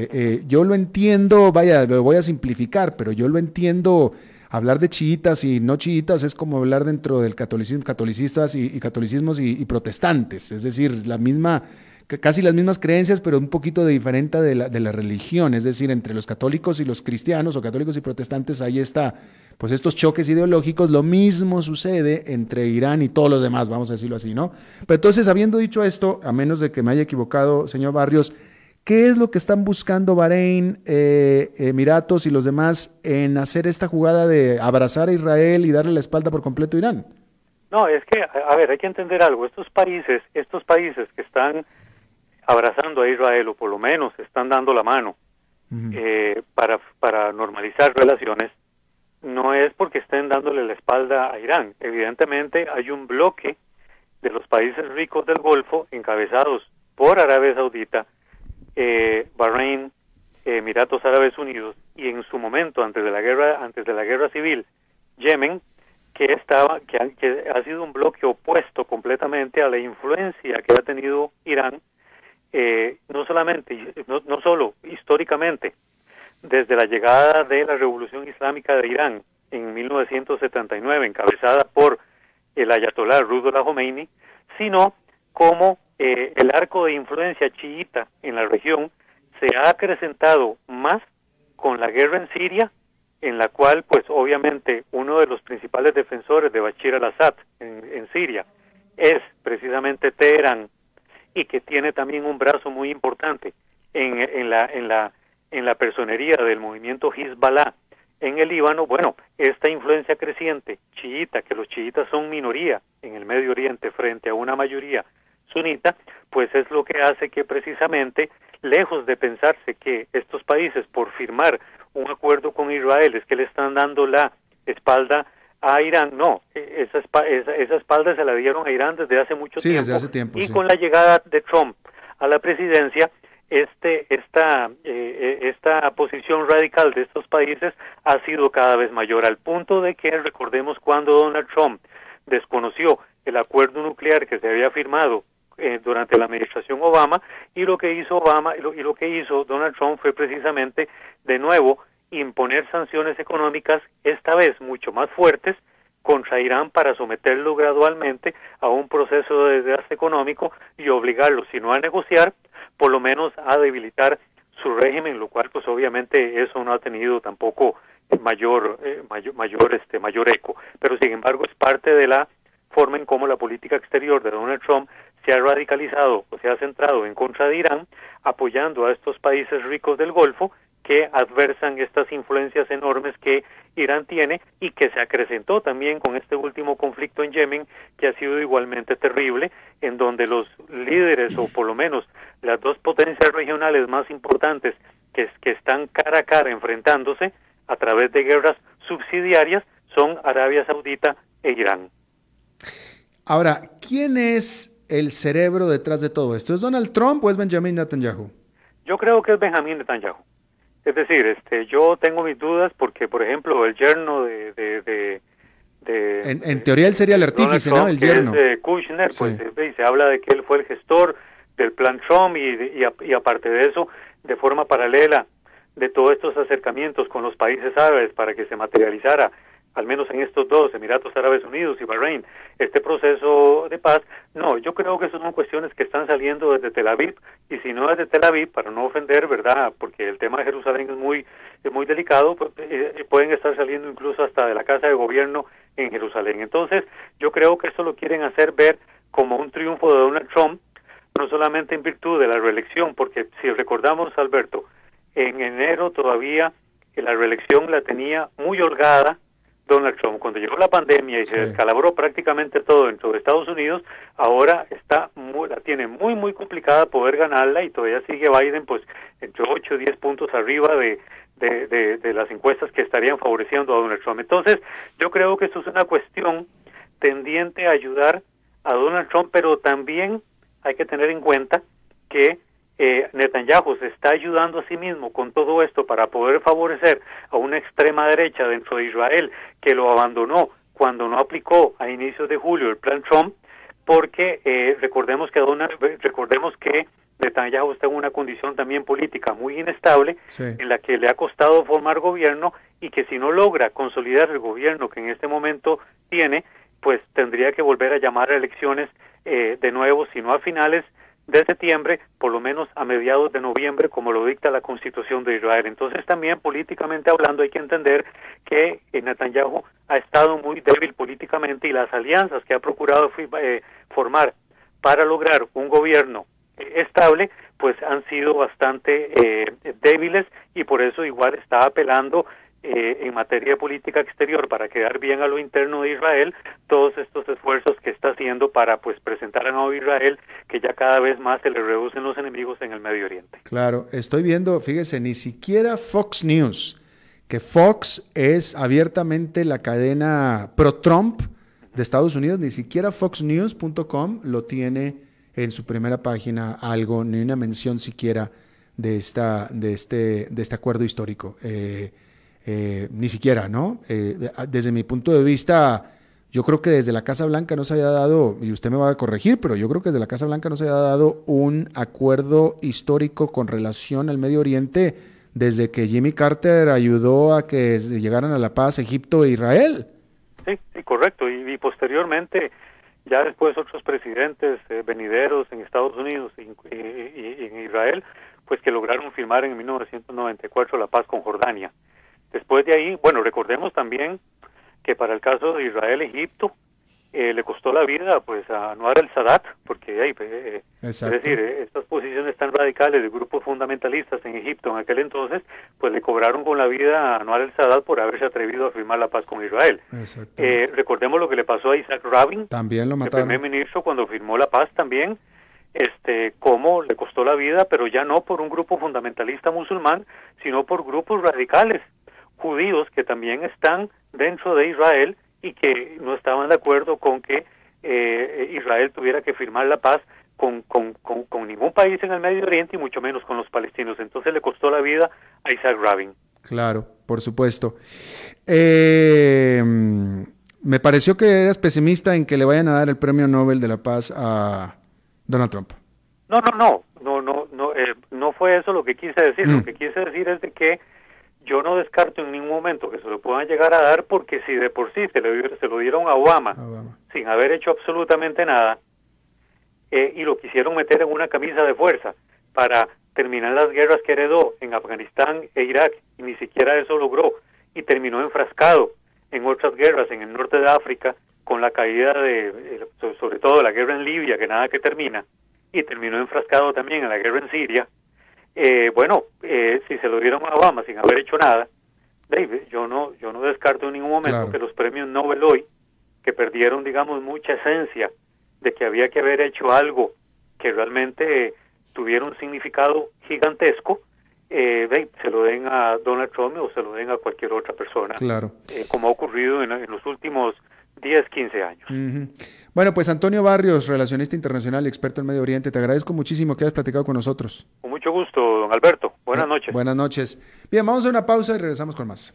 yo lo entiendo, vaya, lo voy a simplificar, pero yo lo entiendo hablar de chiitas y no chiitas es como hablar dentro del catolicismo, catolicistas y, catolicismos y, protestantes, es decir, la misma, casi las mismas creencias, pero un poquito de diferente de la, de la religión, es decir, entre los católicos y los cristianos o católicos y protestantes, ahí está, pues estos choques ideológicos, lo mismo sucede entre Irán y todos los demás, vamos a decirlo así, ¿no? Pero entonces, habiendo dicho esto, a menos de que me haya equivocado, señor Barrios, ¿Qué es lo que están buscando Bahrein, eh, Emiratos y los demás en hacer esta jugada de abrazar a Israel y darle la espalda por completo a Irán?
No, es que, a ver, hay que entender algo. Estos países, estos países que están abrazando a Israel o por lo menos están dando la mano eh, para, para normalizar relaciones, no es porque estén dándole la espalda a Irán. Evidentemente hay un bloque de los países ricos del Golfo encabezados por Arabia Saudita eh, Bahrein, Emiratos Árabes Unidos y en su momento antes de la guerra antes de la guerra civil Yemen que estaba que ha, sido un bloque opuesto completamente a la influencia que ha tenido Irán eh, no solamente no, solo históricamente desde la llegada de la revolución islámica de Irán en 1979 encabezada por el ayatolá Rudollah Khomeini sino como eh, el arco de influencia chiita en la región se ha acrecentado más con la guerra en Siria, en la cual, pues obviamente, uno de los principales defensores de Bashir al-Assad en, Siria es precisamente Teherán y que tiene también un brazo muy importante en, en, la, en, la, en la personería del movimiento Hezbollah en el Líbano, bueno, esta influencia creciente chiita, que los chiitas son minoría en el Medio Oriente frente a una mayoría sunita, pues es lo que hace que precisamente, lejos de pensarse que estos países por firmar un acuerdo con Israel es que le están dando la espalda a Irán, no, e, esa, esa, espalda se la dieron a Irán desde hace mucho tiempo. y con la llegada de Trump a la presidencia, este, esta, eh, e, esta posición radical de estos países ha sido cada vez mayor, al punto de que recordemos cuando Donald Trump desconoció el acuerdo nuclear que se había firmado eh, durante la administración Obama y lo que hizo Obama y lo, que hizo Donald Trump fue precisamente de nuevo imponer sanciones económicas esta vez mucho más fuertes contra Irán para someterlo gradualmente a un proceso de desgaste económico y obligarlo, si no a negociar, por lo menos a debilitar su régimen, lo cual pues obviamente eso no ha tenido tampoco mayor eh, mayor mayor este mayor eco, pero sin embargo es parte de la forma en cómo la política exterior de Donald Trump se ha radicalizado o se ha centrado en contra de Irán, apoyando a estos países ricos del Golfo que adversan estas influencias enormes que Irán tiene y que se acrecentó también con este último conflicto en Yemen, que ha sido igualmente terrible, en donde los líderes, o por lo menos las dos potencias regionales más importantes que, que están cara a cara enfrentándose a través de guerras subsidiarias, son Arabia Saudita e Irán.
Ahora, ¿quién es el cerebro detrás de todo esto? ¿Es Donald Trump o es Benjamin Netanyahu?
Yo creo que es Benjamin Netanyahu. Es decir, este, yo tengo mis dudas porque, por ejemplo, el yerno de... de,
en, teoría él sería el artífice, ¿no? El yerno.
Es, Kushner, pues eh, se habla de que él fue el gestor del plan Trump y, y, aparte de eso, de forma paralela de todos estos acercamientos con los países árabes para que se materializara al menos en estos dos, Emiratos Árabes Unidos y Bahrein, este proceso de paz, no, yo creo que son cuestiones que están saliendo desde Tel Aviv, y si no desde Tel Aviv, para no ofender, ¿verdad? Porque el tema de Jerusalén es muy, es muy delicado, pues, eh, eh, pueden estar saliendo incluso hasta de la Casa de Gobierno en Jerusalén. Entonces, yo creo que esto lo quieren hacer ver como un triunfo de Donald Trump, no solamente en virtud de la reelección, porque si recordamos, Alberto, en enero todavía la reelección la tenía muy holgada, Donald Trump. Cuando llegó la pandemia y se descalabró prácticamente todo dentro de Estados Unidos, ahora está muy, la tiene muy, muy complicada poder ganarla y todavía sigue Biden pues entre 8 o 10 puntos arriba de, de, de, las encuestas que estarían favoreciendo a Donald Trump. Entonces, yo creo que esto es una cuestión tendiente a ayudar a Donald Trump, pero también hay que tener en cuenta que eh, Netanyahu se está ayudando a sí mismo con todo esto para poder favorecer a una extrema derecha dentro de Israel que lo abandonó cuando no aplicó a inicios de julio el plan Trump, porque eh, recordemos que recordemos que Netanyahu está en una condición también política muy inestable, en la que le ha costado formar gobierno y que si no logra consolidar el gobierno que en este momento tiene, pues tendría que volver a llamar a elecciones eh, de nuevo, si no a finales de septiembre, por lo menos a mediados de noviembre, como lo dicta la Constitución de Israel. Entonces también políticamente hablando hay que entender que eh, Netanyahu ha estado muy débil políticamente y las alianzas que ha procurado eh, formar para lograr un gobierno eh, estable, pues han sido bastante débiles y por eso igual está apelando eh, en materia política exterior para quedar bien a lo interno de Israel todos estos esfuerzos que está haciendo para pues presentar a nuevo Israel que ya cada vez más se le reducen los enemigos en el Medio Oriente.
Claro, estoy viendo, fíjese, ni siquiera Fox News, que Fox es abiertamente la cadena pro-Trump de Estados Unidos, ni siquiera foxnews.com lo tiene en su primera página algo, ni una mención siquiera de, esta, de, este, de este acuerdo histórico. Eh, eh, ni siquiera, ¿no? Eh, desde mi punto de vista, yo creo que desde la Casa Blanca no se haya dado, y usted me va a corregir, pero yo creo que desde la Casa Blanca no se haya dado un acuerdo histórico con relación al Medio Oriente desde que Jimmy Carter ayudó a que llegaran a la paz Egipto e Israel.
Sí, correcto. Y, posteriormente, ya después otros presidentes eh, venideros en Estados Unidos y en Israel, pues que lograron firmar en 1994 la paz con Jordania. Después de ahí, bueno, recordemos también que para el caso de Israel-Egipto, eh, le costó la vida pues a Anwar el Sadat, porque hay, eh, es decir, eh, estas posiciones tan radicales de grupos fundamentalistas en Egipto en aquel entonces, pues le cobraron con la vida a Anwar el Sadat por haberse atrevido a firmar la paz con Israel. recordemos lo que le pasó a Isaac Rabin,
también lo
mataron. el primer ministro cuando firmó la paz también, este, cómo le costó la vida, pero ya no por un grupo fundamentalista musulmán, sino por grupos radicales judíos que también están dentro de Israel y que no estaban de acuerdo con que eh, Israel tuviera que firmar la paz con, con, con, ningún país en el Medio Oriente y mucho menos con los palestinos. Entonces le costó la vida a Isaac Rabin.
Claro, por supuesto. Eh, me pareció que eras pesimista en que le vayan a dar el premio Nobel de la Paz a Donald Trump.
No, no, no, no, no, no, eh, no fue eso lo que quise decir. Lo mm. que quise decir es de que yo no descarto en ningún momento que se lo puedan llegar a dar porque si de por sí se, le, se lo dieron a Obama, sin haber hecho absolutamente nada eh, y lo quisieron meter en una camisa de fuerza para terminar las guerras que heredó en Afganistán e Irak y ni siquiera eso logró y terminó enfrascado en otras guerras en el norte de África con la caída de eh, sobre todo la guerra en Libia que nada que termina y terminó enfrascado también en la guerra en Siria eh, bueno, eh, si se lo dieron a Obama sin haber hecho nada, David, yo no, yo no descarto en ningún momento que los premios Nobel hoy, que perdieron, digamos, mucha esencia de que había que haber hecho algo que realmente tuviera un significado gigantesco, eh, se lo den a Donald Trump o se lo den a cualquier otra persona.
Claro.
como ha ocurrido en, los últimos 10, 15 años.
Bueno, pues Antonio Barrios, relacionista internacional y experto en Medio Oriente, te agradezco muchísimo que hayas platicado con nosotros.
Con mucho gusto, don Alberto. Buenas
Bu-
noches.
Buenas noches. Bien, vamos a una pausa y regresamos con más.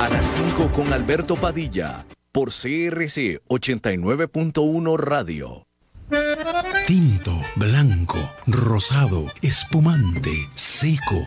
A las 5 con Alberto Padilla por CRC 89.1 Radio.
Tinto, blanco, rosado, espumante, seco,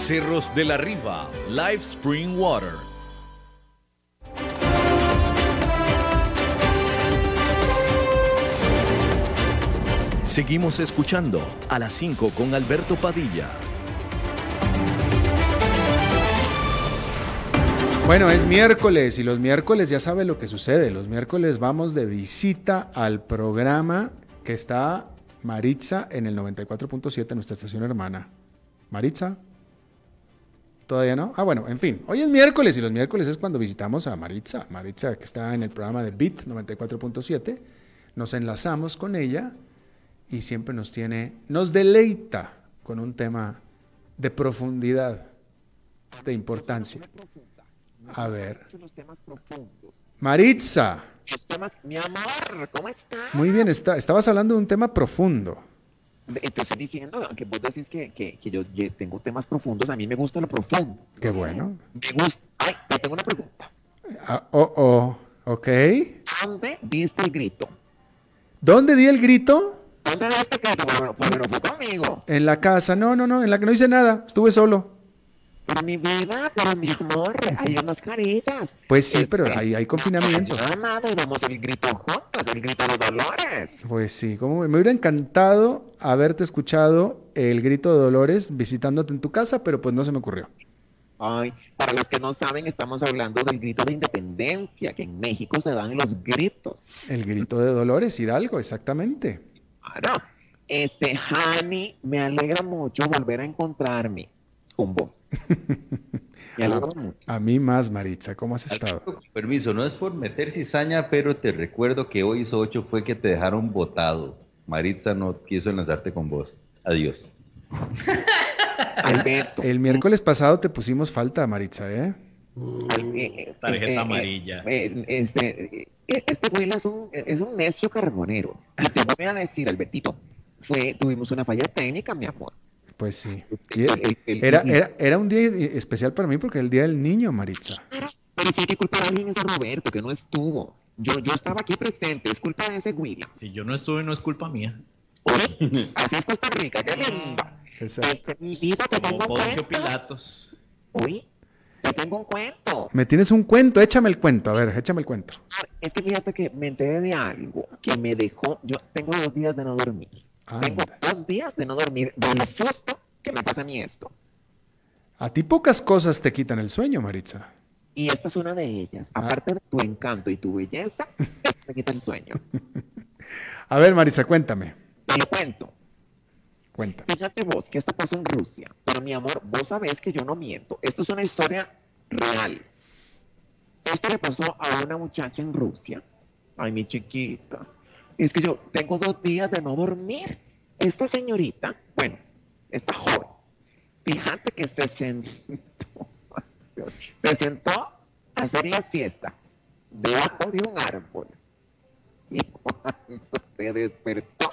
Cerros de la Riva, Live Spring Water. Seguimos escuchando a las 5 con Alberto Padilla.
Bueno, es miércoles y los miércoles ya sabe lo que sucede. Los miércoles vamos de visita al programa que está Maritza en el 94.7, nuestra estación hermana. Maritza. ¿Todavía no? Ah, bueno, en fin. Hoy es miércoles y los miércoles es cuando visitamos a Maritza. Maritza que está en el programa de BIT 94.7. Nos enlazamos con ella y siempre nos tiene, nos deleita con un tema de profundidad, de importancia. A ver. Maritza,
Los temas, mi amor, ¿cómo estás?
muy bien, está, estabas hablando de un tema profundo.
Estoy diciendo que vos decís que, que, que yo tengo temas profundos. A mí me gusta lo profundo.
Qué bueno.
Me gusta. Ay, te tengo una pregunta.
Ah, oh, oh, ok.
¿Dónde diste el grito?
¿Dónde di el grito?
¿Dónde diste el grito? Bueno, porque no fue conmigo.
En la casa. No, no, no, en la que no hice nada. Estuve solo.
Pero mi vida, pero mi amor, hay unas carillas.
Pues sí,
Este,
pero hay, hay confinamiento.
Amado y damos el grito juntos, el grito de dolores.
Pues sí, como me me hubiera encantado haberte escuchado el grito de Dolores visitándote en tu casa, pero pues no se me ocurrió.
Ay, para los que no saben, estamos hablando del grito de independencia, que en México se dan los gritos.
El grito de Dolores Hidalgo, exactamente.
Claro. Este, Hani, me alegra mucho volver a encontrarme con vos. Me alegra mucho.
A mí más, Maritza, ¿cómo has estado?
Con permiso, no es por meter cizaña, pero te recuerdo que hoy hizo 8 fue que te dejaron votado. Maritza no quiso enlazarte con vos. Adiós.
Alberto.
El miércoles pasado te pusimos falta, Maritza, ¿eh?
eh, eh,
Tarjeta
eh,
amarilla.
eh, este, este güey es un, es un necio carbonero. Y te voy a decir, Albertito, fue, tuvimos una falla técnica, mi amor.
Pues sí. Y
El- el- el-
Era,
el-
era, era un día especial para mí porque era el día del niño, Maritza.
Pero sí hay que culpar a alguien es a Roberto, que no estuvo. Yo, yo estaba aquí presente, es culpa de ese Huila.
Si yo no estuve, no es culpa mía.
Oye, Así es Costa Rica, qué lindo.
Exacto.
Este, mi vida, te
Como
tengo un
Poncio
cuento.
Pilatos.
Uy, te tengo un cuento.
Me tienes un cuento, échame el cuento, a ver, échame el cuento.
Es que fíjate que me enteré de algo que me dejó. Yo tengo dos días de no dormir. Tengo dos días de no dormir del susto que me pasa a mí esto.
A ti pocas cosas te quitan el sueño, Maritza.
Y esta es una de ellas.
Ah.
Aparte de tu encanto y tu belleza, me quita el sueño.
A ver, Maritza, cuéntame.
Te lo cuento.
Cuéntame.
Fíjate vos que esto pasó en Rusia. Pero mi amor, vos sabés que yo no miento. Esto es una historia real. Esto le pasó a una muchacha en Rusia. Ay, mi chiquita. Es que yo tengo dos días de no dormir. Esta señorita, bueno, esta joven, fíjate que se sentó, se sentó a hacer la siesta debajo de un árbol. Y cuando se despertó,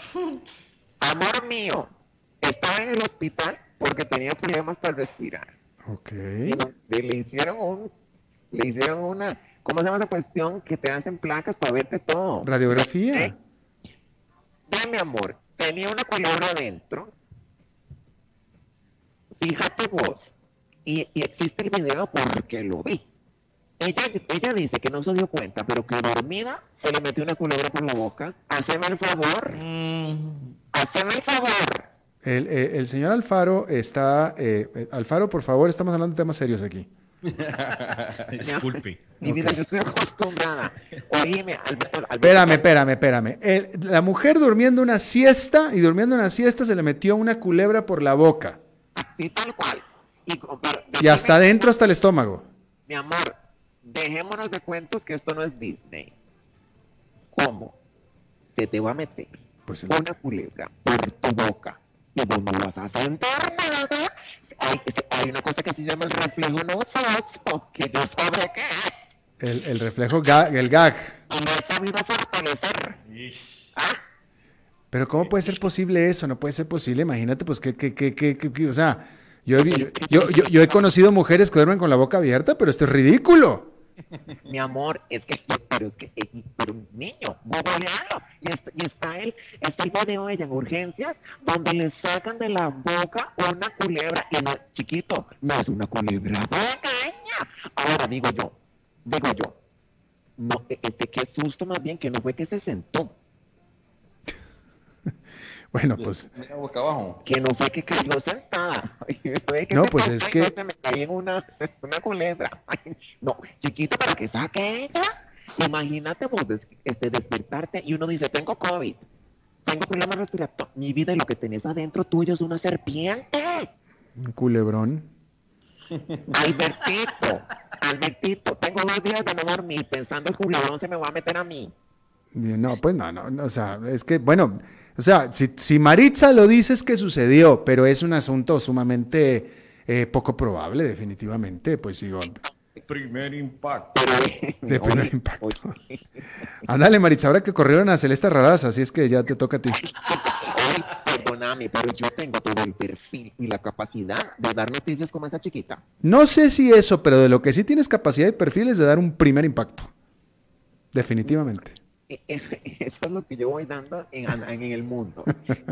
amor mío, estaba en el hospital porque tenía problemas para respirar.
Ok.
Y le hicieron un, le hicieron una, ¿Cómo se llama esa cuestión que te hacen placas para verte todo?
Radiografía.
¿Eh? Ve, mi amor, tenía una culebra adentro. Fíjate vos. Y, y existe el video porque lo vi. Ella, ella dice que no se dio cuenta, pero que dormida se le metió una culebra por la boca. Haceme el favor. Haceme el favor.
El, eh, el señor Alfaro está... eh, eh, Alfaro, por favor, estamos hablando de temas serios aquí.
Disculpe.
Mi vida, yo estoy acostumbrada. Oíme, Alberto, Alberto,
Espérame, espérame, espérame. El- la mujer durmiendo una siesta y durmiendo una siesta se le metió una culebra por la boca.
así tal cual. Y, pero
Y hasta adentro, hasta el estómago.
Mi amor, dejémonos de cuentos que esto no es Disney. ¿Cómo? Se te va a meter
Pues el-
una culebra por tu boca y vos no vas a sentir nada. Hay, hay una cosa que se llama el reflejo nososo, que yo sabré qué es
el, el reflejo, ga- el gag.
y lo he sabido fortalecer. ¿Ah?
Pero ¿cómo puede ser posible eso? No puede ser posible. Imagínate, pues, que, que, que, que, que- que- o sea, yo, yo, yo, yo- yo he conocido mujeres que duermen con la boca abierta, pero esto es ridículo.
Mi amor, es que, pero es que, eh, pero niño, googlealo. Y está, y está el, está el video de ella en urgencias, donde le sacan de la boca una culebra, y no, chiquito, no es una culebra pequeña. Ahora digo yo, digo yo, no, e- este, qué susto más bien que no fue que se sentó,
Bueno, pues,
Mira boca abajo.
que no fue que cayó sentada. Fue que
No, pues es que-
no se me caí en una, una culebra. Ay, no, chiquito, para que saque ella. Imagínate vos des- este, despertarte y uno dice, tengo COVID, tengo problemas respiratorios. Mi vida y lo que tenés adentro tuyo es una serpiente.
un culebrón.
Albertito, Albertito, tengo dos días de no dormir pensando el culebrón se me va a meter a mí.
No, pues no, no, no, o sea, es que, bueno, o sea, si, si Maritza lo dice es que sucedió, pero es un asunto sumamente eh, poco probable, definitivamente, pues digo,
Primer impacto.
De primer
oye,
impacto. ándale Maritza, ahora que corrieron a Celeste Raraz, así es que ya te toca a ti.
Ay, perdóname, pero yo tengo todo el perfil y la capacidad de dar noticias como esa chiquita.
No sé si eso, pero de lo que sí tienes capacidad y perfil es de dar un primer impacto. Definitivamente.
Eso es lo que yo voy dando en, en el mundo.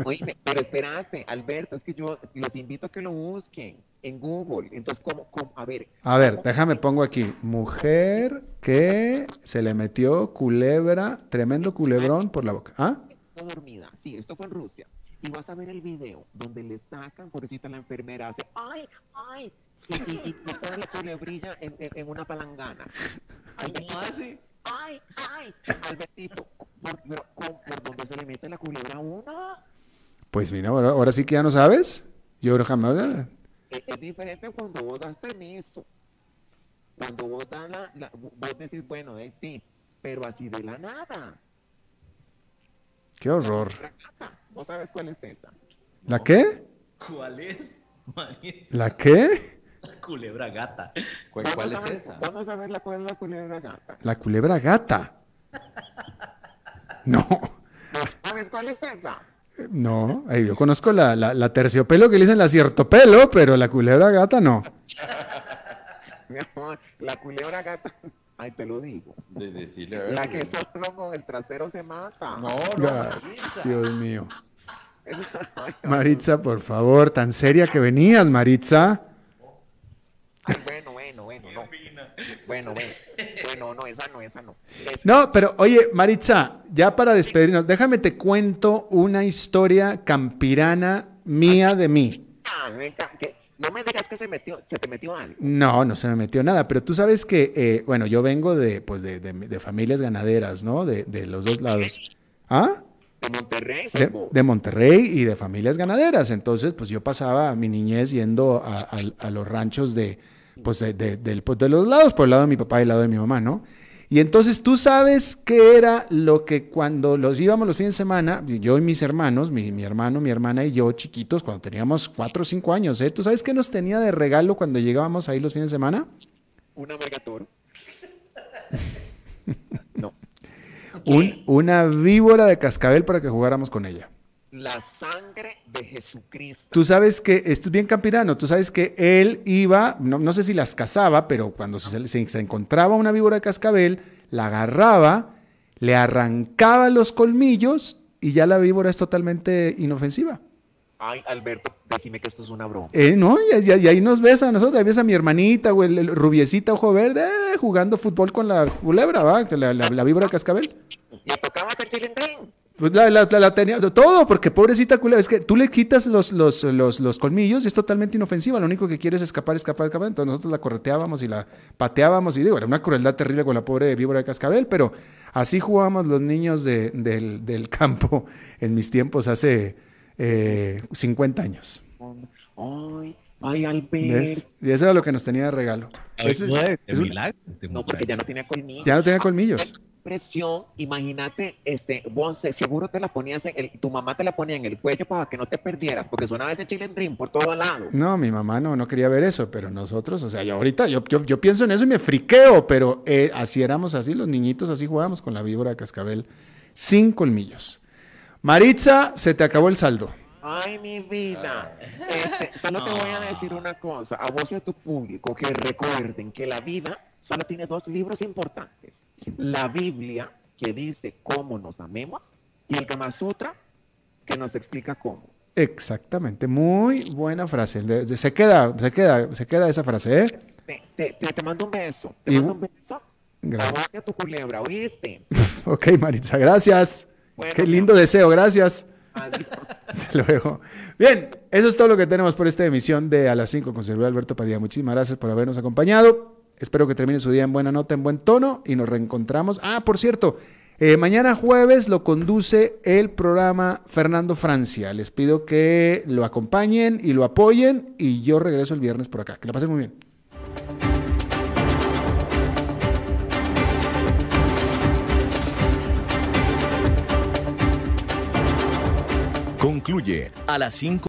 Oye, pero espérate, Alberto, es que yo los invito a que lo busquen en Google. Entonces, ¿cómo? cómo? A ver.
A ver, déjame pongo aquí. Mujer que se le metió culebra, tremendo culebrón por la boca. ¿Ah?
Dormida. Sí, esto fue en Rusia. Y vas a ver el video donde le sacan, pobrecita la enfermera, hace ¡ay, ay! Y, y, y pone la culebrilla en, en, en una palangana.
¿Cómo hace?
¡Ay, ay! Albertito, ¿por, pero, ¿cómo- por dónde se le mete la culebra a uno?
Pues mira, ahora, ahora sí que ya no sabes. Yo creo jamás.
Es, es diferente cuando vos das permiso. Cuando vos das la, la- vos decís, bueno, eh, sí, pero así de la nada.
Qué horror.
¿Vos sabes cuál es esa?
¿La qué?
¿Cuál es? María,
¿La qué?
culebra gata.
¿Cuál, es esa?
Vos no sabes la cuál es la culebra gata.
La culebra gata. No,
¿No sabes cuál es esa?
no. Ay, yo conozco la, la, la terciopelo que le dicen la ciertopelo, pero la culebra gata no.
Mi amor, la culebra gata. Ay, te lo digo.
De decirle a ver.
La que solo con el trasero se mata.
No, no.
Dios mío. Maritza, por favor, tan seria que venías, Maritza.
Ay, bueno, bueno, bueno, no. Bueno, bueno. Bueno, no, esa no, esa no. Esa-
No, pero oye, Maritza, ya para despedirnos, déjame te cuento una historia campirana mía de mí.
Ah, no me digas que se metió, se te metió algo.
No, no se me metió nada, pero tú sabes que, eh, bueno, yo vengo de, pues, de, de- de familias ganaderas, ¿no? De, de los dos lados. ¿Ah?
De Monterrey,
De, Monterrey y de familias ganaderas. Entonces, pues yo pasaba mi niñez yendo a, a- a los ranchos de, pues de, de- del- pues, de los lados, por el lado de mi papá y el lado de mi mamá, ¿no? Y entonces tú sabes qué era lo que cuando los íbamos los fines de semana, yo y mis hermanos, mi, mi hermano, mi hermana y yo, chiquitos, cuando teníamos cuatro o cinco años, ¿eh? ¿Tú sabes qué nos tenía de regalo cuando llegábamos ahí los fines de semana?
Una Megator. no.
Un- una víbora de cascabel para que jugáramos con ella.
La sangre de Jesucristo.
Tú sabes que, esto es bien campirano, tú sabes que él iba, no, no sé si las cazaba, pero cuando se, se- se encontraba una víbora de cascabel, la agarraba, le arrancaba los colmillos y ya la víbora es totalmente inofensiva.
Ay, Alberto, decime que esto es una broma.
Eh, no, y, y- y ahí nos ves a nosotros, ahí ves a mi hermanita, güey, el, el rubiecita ojo verde, eh, jugando fútbol con la culebra, ¿va? La, la, la víbora de cascabel.
Tocaba hacer chilindrín.
Pues la, la- la- la tenía, todo, porque pobrecita culebra, es que tú le quitas los, los, los, los colmillos y es totalmente inofensiva, lo único que quiere es escapar, escapar, escapar, entonces nosotros la correteábamos y la pateábamos y digo, era una crueldad terrible con la pobre víbora de cascabel, pero así jugábamos los niños de- del, del campo en mis tiempos hace eh, 50 años.
Ay, ay, Alberto.
¿Ves? Y eso era lo que nos tenía de regalo. Ese-
Qué
es un-
milagro
No, porque ya no tenía colmillos.
ya no tenía colmillos.
Presión, imagínate, este, vos seguro te la ponías en el, tu mamá te la ponía en el cuello para que no te perdieras, porque sonaba ese chilindrín por todo lado.
No, mi mamá no, no quería ver eso, pero nosotros, o sea, yo ahorita, yo, yo, yo pienso en eso y me friqueo, pero eh, así éramos así, los niñitos así jugábamos con la víbora de cascabel sin colmillos. Maritza, se te acabó el saldo.
Ay, mi vida. Este, solo te voy a decir una cosa, a vos y a tu público, que recuerden que la vida solo tiene dos libros importantes. La Biblia, que dice cómo nos amemos, y el Kama Sutra, que nos explica cómo.
Exactamente, muy buena frase. Le- Se queda, se queda, se queda esa frase, ¿eh?
Te, te- te- te mando un beso. Te
Y-
mando un beso.
Gracias.
a tu culebra, ¿oíste?
Ok, Maritza, gracias.
Bueno,
Qué lindo deseo, gracias.
Adiós.
Hasta luego. Bien, eso es todo lo que tenemos por esta emisión de A las 5 con servidor Alberto Padilla. Muchísimas gracias por habernos acompañado. Espero que termine su día en buena nota, en buen tono y nos reencontramos. Ah, por cierto, eh, mañana jueves lo conduce el programa Fernando Francia. Les pido que lo acompañen y lo apoyen y yo regreso el viernes por acá. Que la pasen muy bien.
Concluye a las 5